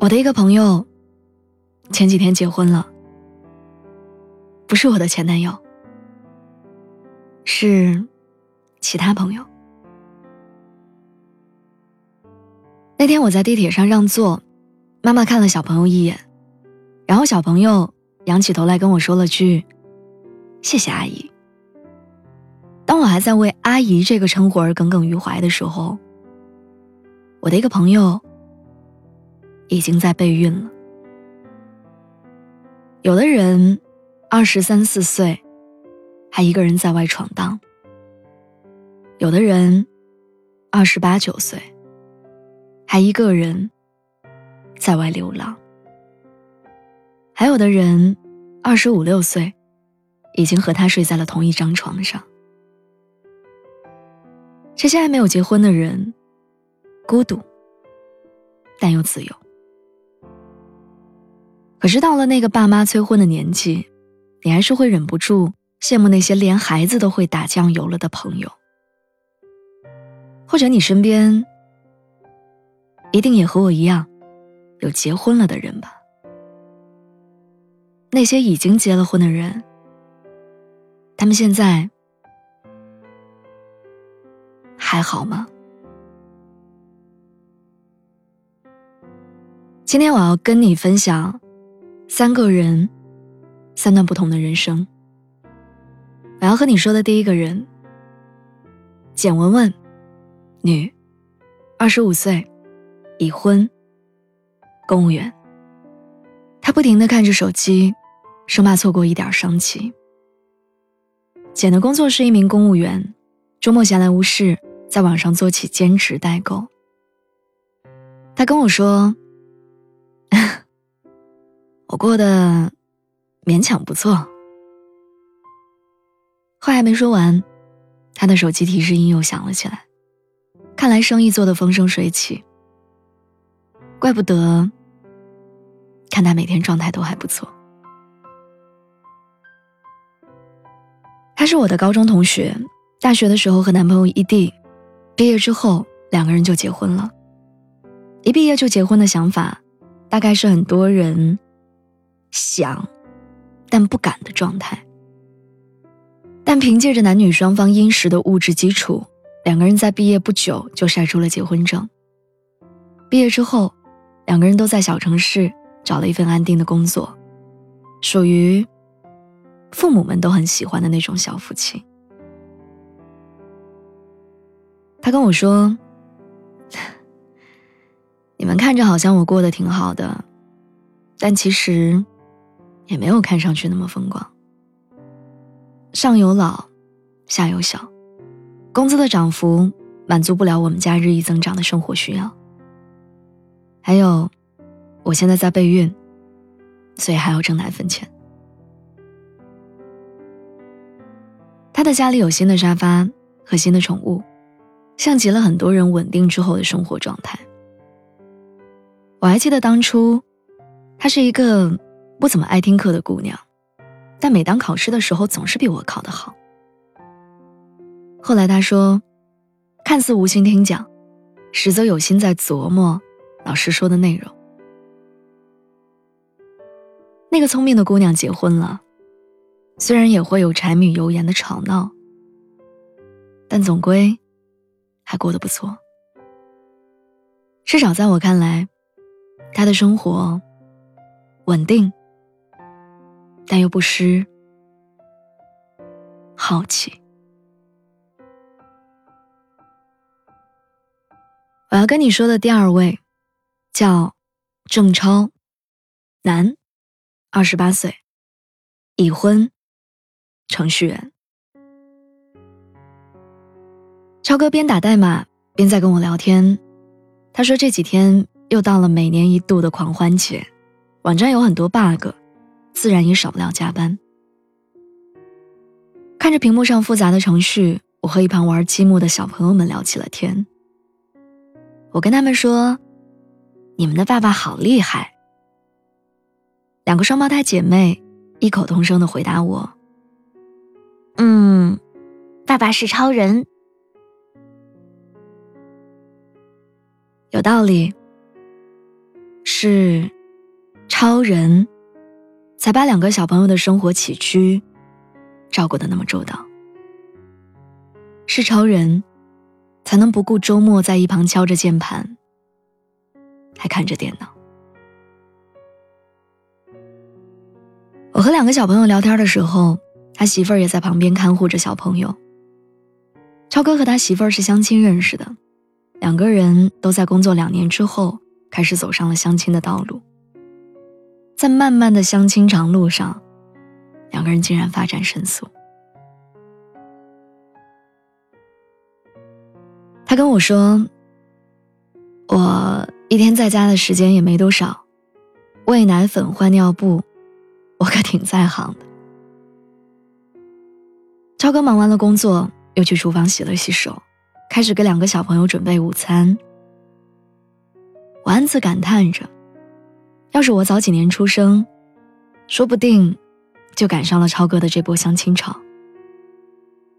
我的一个朋友前几天结婚了，不是我的前男友，是其他朋友。那天我在地铁上让座，妈妈看了小朋友一眼，然后小朋友仰起头来跟我说了句：“谢谢阿姨。”当我还在为阿姨这个称呼而耿耿于怀的时候，我的一个朋友。已经在备孕了。有的人二十三四岁，还一个人在外闯荡；有的人二十八九岁，还一个人在外流浪；还有的人二十五六岁，已经和他睡在了同一张床上。这些还没有结婚的人，孤独，但又自由。可是到了那个爸妈催婚的年纪，你还是会忍不住羡慕那些连孩子都会打酱油了的朋友，或者你身边一定也和我一样有结婚了的人吧？那些已经结了婚的人，他们现在还好吗？今天我要跟你分享。三个人，三段不同的人生。我要和你说的第一个人，简文文，女，二十五岁，已婚，公务员。她不停的看着手机，生怕错过一点商机。简的工作是一名公务员，周末闲来无事，在网上做起兼职代购。他跟我说。过得勉强不错。话还没说完，他的手机提示音又响了起来。看来生意做得风生水起，怪不得。看他每天状态都还不错。他是我的高中同学，大学的时候和男朋友异地，毕业之后两个人就结婚了。一毕业就结婚的想法，大概是很多人。想，但不敢的状态。但凭借着男女双方殷实的物质基础，两个人在毕业不久就晒出了结婚证。毕业之后，两个人都在小城市找了一份安定的工作，属于父母们都很喜欢的那种小夫妻。他跟我说：“ 你们看着好像我过得挺好的，但其实……”也没有看上去那么风光。上有老，下有小，工资的涨幅满足不了我们家日益增长的生活需要。还有，我现在在备孕，所以还要挣奶粉钱。他的家里有新的沙发和新的宠物，像极了很多人稳定之后的生活状态。我还记得当初，他是一个。不怎么爱听课的姑娘，但每当考试的时候，总是比我考得好。后来她说，看似无心听讲，实则有心在琢磨老师说的内容。那个聪明的姑娘结婚了，虽然也会有柴米油盐的吵闹，但总归还过得不错。至少在我看来，她的生活稳定。但又不失好奇。我要跟你说的第二位，叫郑超，男，二十八岁，已婚，程序员。超哥边打代码边在跟我聊天，他说这几天又到了每年一度的狂欢节，网站有很多 bug，自然也少不了加班。看着屏幕上复杂的程序，我和一旁玩积木的小朋友们聊起了天。我跟他们说：“你们的爸爸好厉害。”两个双胞胎姐妹异口同声的回答我：“嗯，爸爸是超人。”有道理，是超人，才把两个小朋友的生活起居照顾的那么周到。是超人，才能不顾周末在一旁敲着键盘，还看着电脑。我和两个小朋友聊天的时候，他媳妇儿也在旁边看护着小朋友。超哥和他媳妇儿是相亲认识的。两个人都在工作两年之后，开始走上了相亲的道路。在漫漫的相亲长路上，两个人竟然发展神速。他跟我说：“我一天在家的时间也没多少，喂奶粉、换尿布，我可挺在行的。”超哥忙完了工作，又去厨房洗了洗手。开始给两个小朋友准备午餐，我暗自感叹着：要是我早几年出生，说不定就赶上了超哥的这波相亲潮。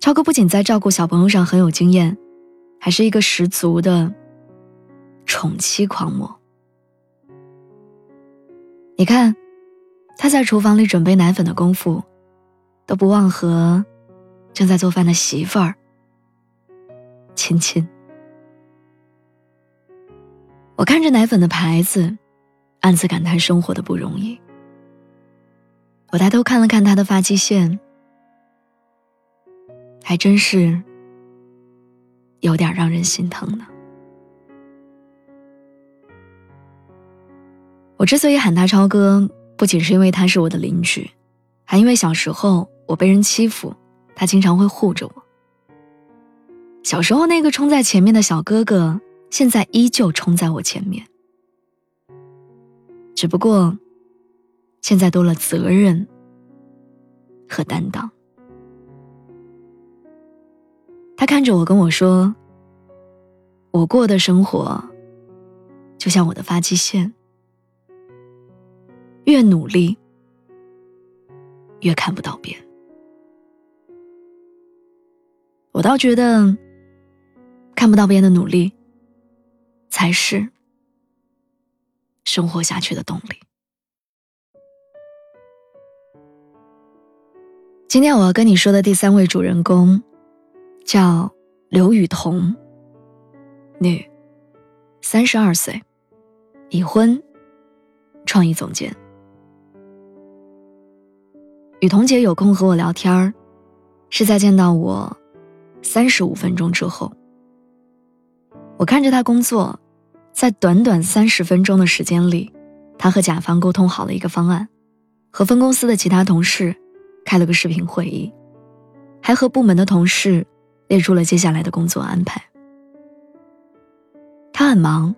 超哥不仅在照顾小朋友上很有经验，还是一个十足的宠妻狂魔。你看，他在厨房里准备奶粉的功夫，都不忘和正在做饭的媳妇儿。亲亲，我看着奶粉的牌子，暗自感叹生活的不容易。我抬头看了看他的发际线，还真是有点让人心疼呢。我之所以喊他超哥，不仅是因为他是我的邻居，还因为小时候我被人欺负，他经常会护着我。小时候那个冲在前面的小哥哥，现在依旧冲在我前面。只不过，现在多了责任和担当。他看着我跟我说：“我过的生活，就像我的发际线，越努力，越看不到边。”我倒觉得。看不到边的努力，才是生活下去的动力。今天我要跟你说的第三位主人公，叫刘雨桐，女，三十二岁，已婚，创意总监。雨桐姐有空和我聊天儿，是在见到我三十五分钟之后。我看着他工作，在短短三十分钟的时间里，他和甲方沟通好了一个方案，和分公司的其他同事开了个视频会议，还和部门的同事列出了接下来的工作安排。他很忙，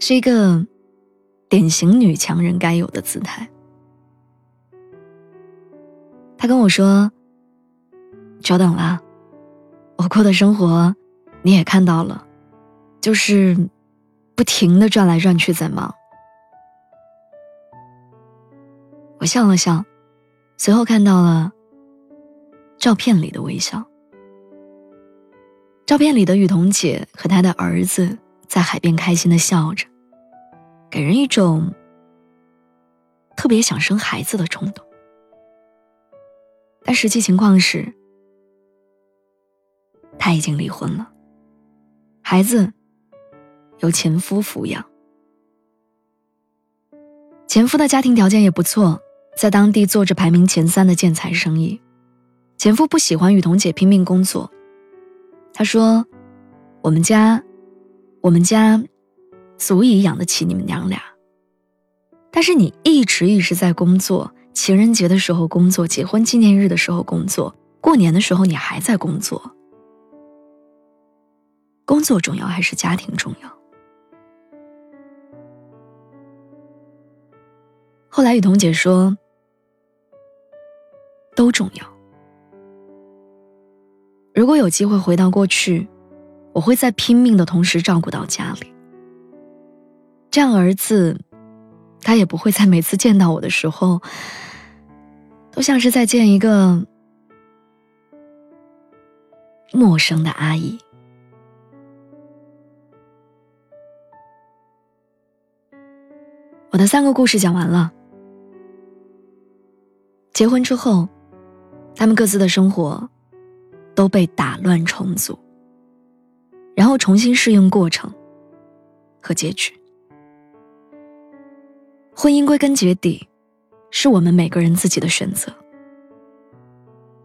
是一个典型女强人该有的姿态。他跟我说：“久等了，我过的生活你也看到了。”就是不停的转来转去在忙。我笑了笑，随后看到了照片里的微笑。照片里的雨桐姐和她的儿子在海边开心的笑着，给人一种特别想生孩子的冲动。但实际情况是，他已经离婚了，孩子。由前夫抚养，前夫的家庭条件也不错，在当地做着排名前三的建材生意。前夫不喜欢雨桐姐拼命工作，他说：“我们家，我们家，足以养得起你们娘俩。但是你一直一直在工作，情人节的时候工作，结婚纪念日的时候工作，过年的时候你还在工作。工作重要还是家庭重要？”后来雨桐姐说，都重要。如果有机会回到过去，我会在拼命的同时照顾到家里，这样儿子，他也不会在每次见到我的时候，都像是在见一个陌生的阿姨。我的三个故事讲完了。结婚之后，他们各自的生活都被打乱重组，然后重新适应过程和结局。婚姻归根结底，是我们每个人自己的选择。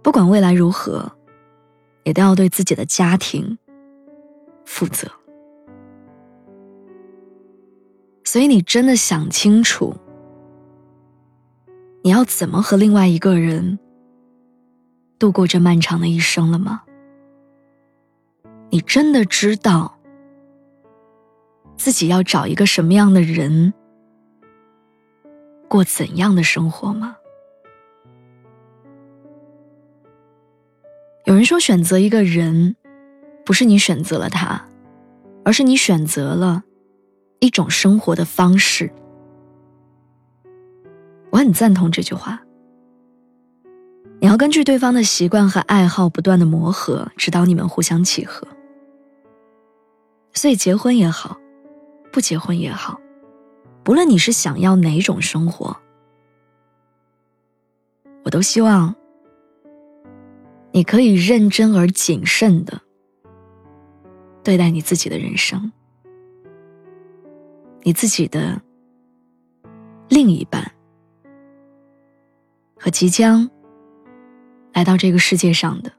不管未来如何，也都要对自己的家庭负责。所以，你真的想清楚，你要怎么和另外一个人度过这漫长的一生了吗？你真的知道自己要找一个什么样的人过怎样的生活吗？有人说，选择一个人，不是你选择了他，而是你选择了。一种生活的方式，我很赞同这句话。你要根据对方的习惯和爱好不断的磨合，直到你们互相契合。所以结婚也好，不结婚也好，不论你是想要哪种生活，我都希望你可以认真而谨慎的对待你自己的人生。你自己的另一半和即将来到这个世界上的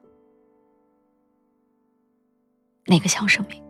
那个小生命。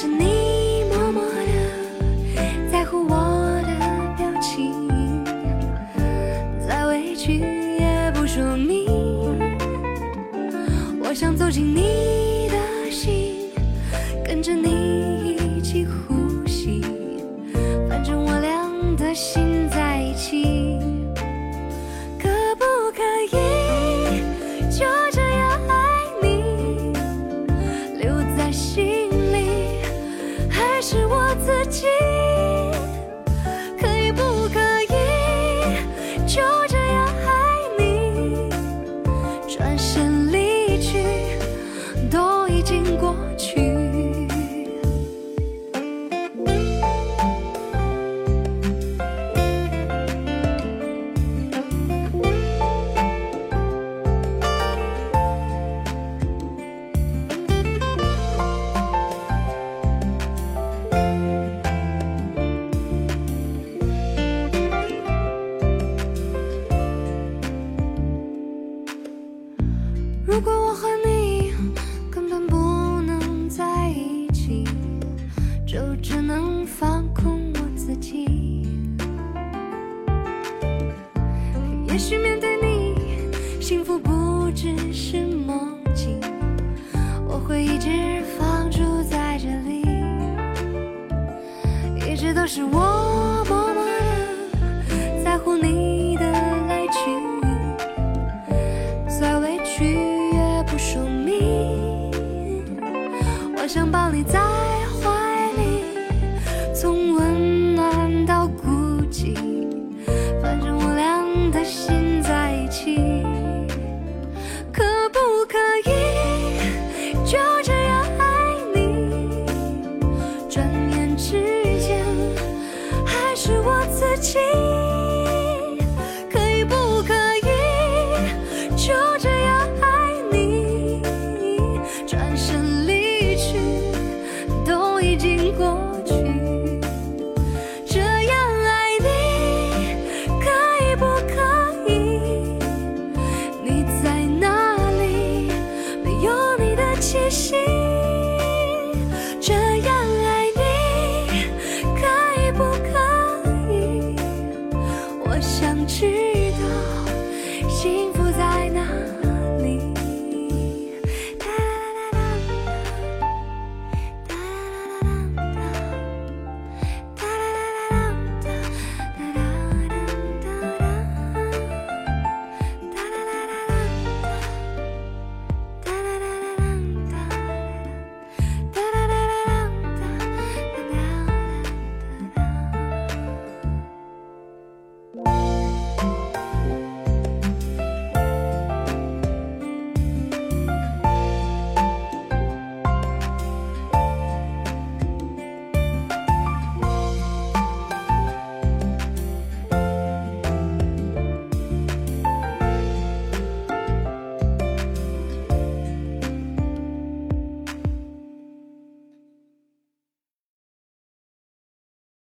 是你默默的在乎我的表情，再委屈也不。说明，我想走进你一直放逐在这里，一直都是我星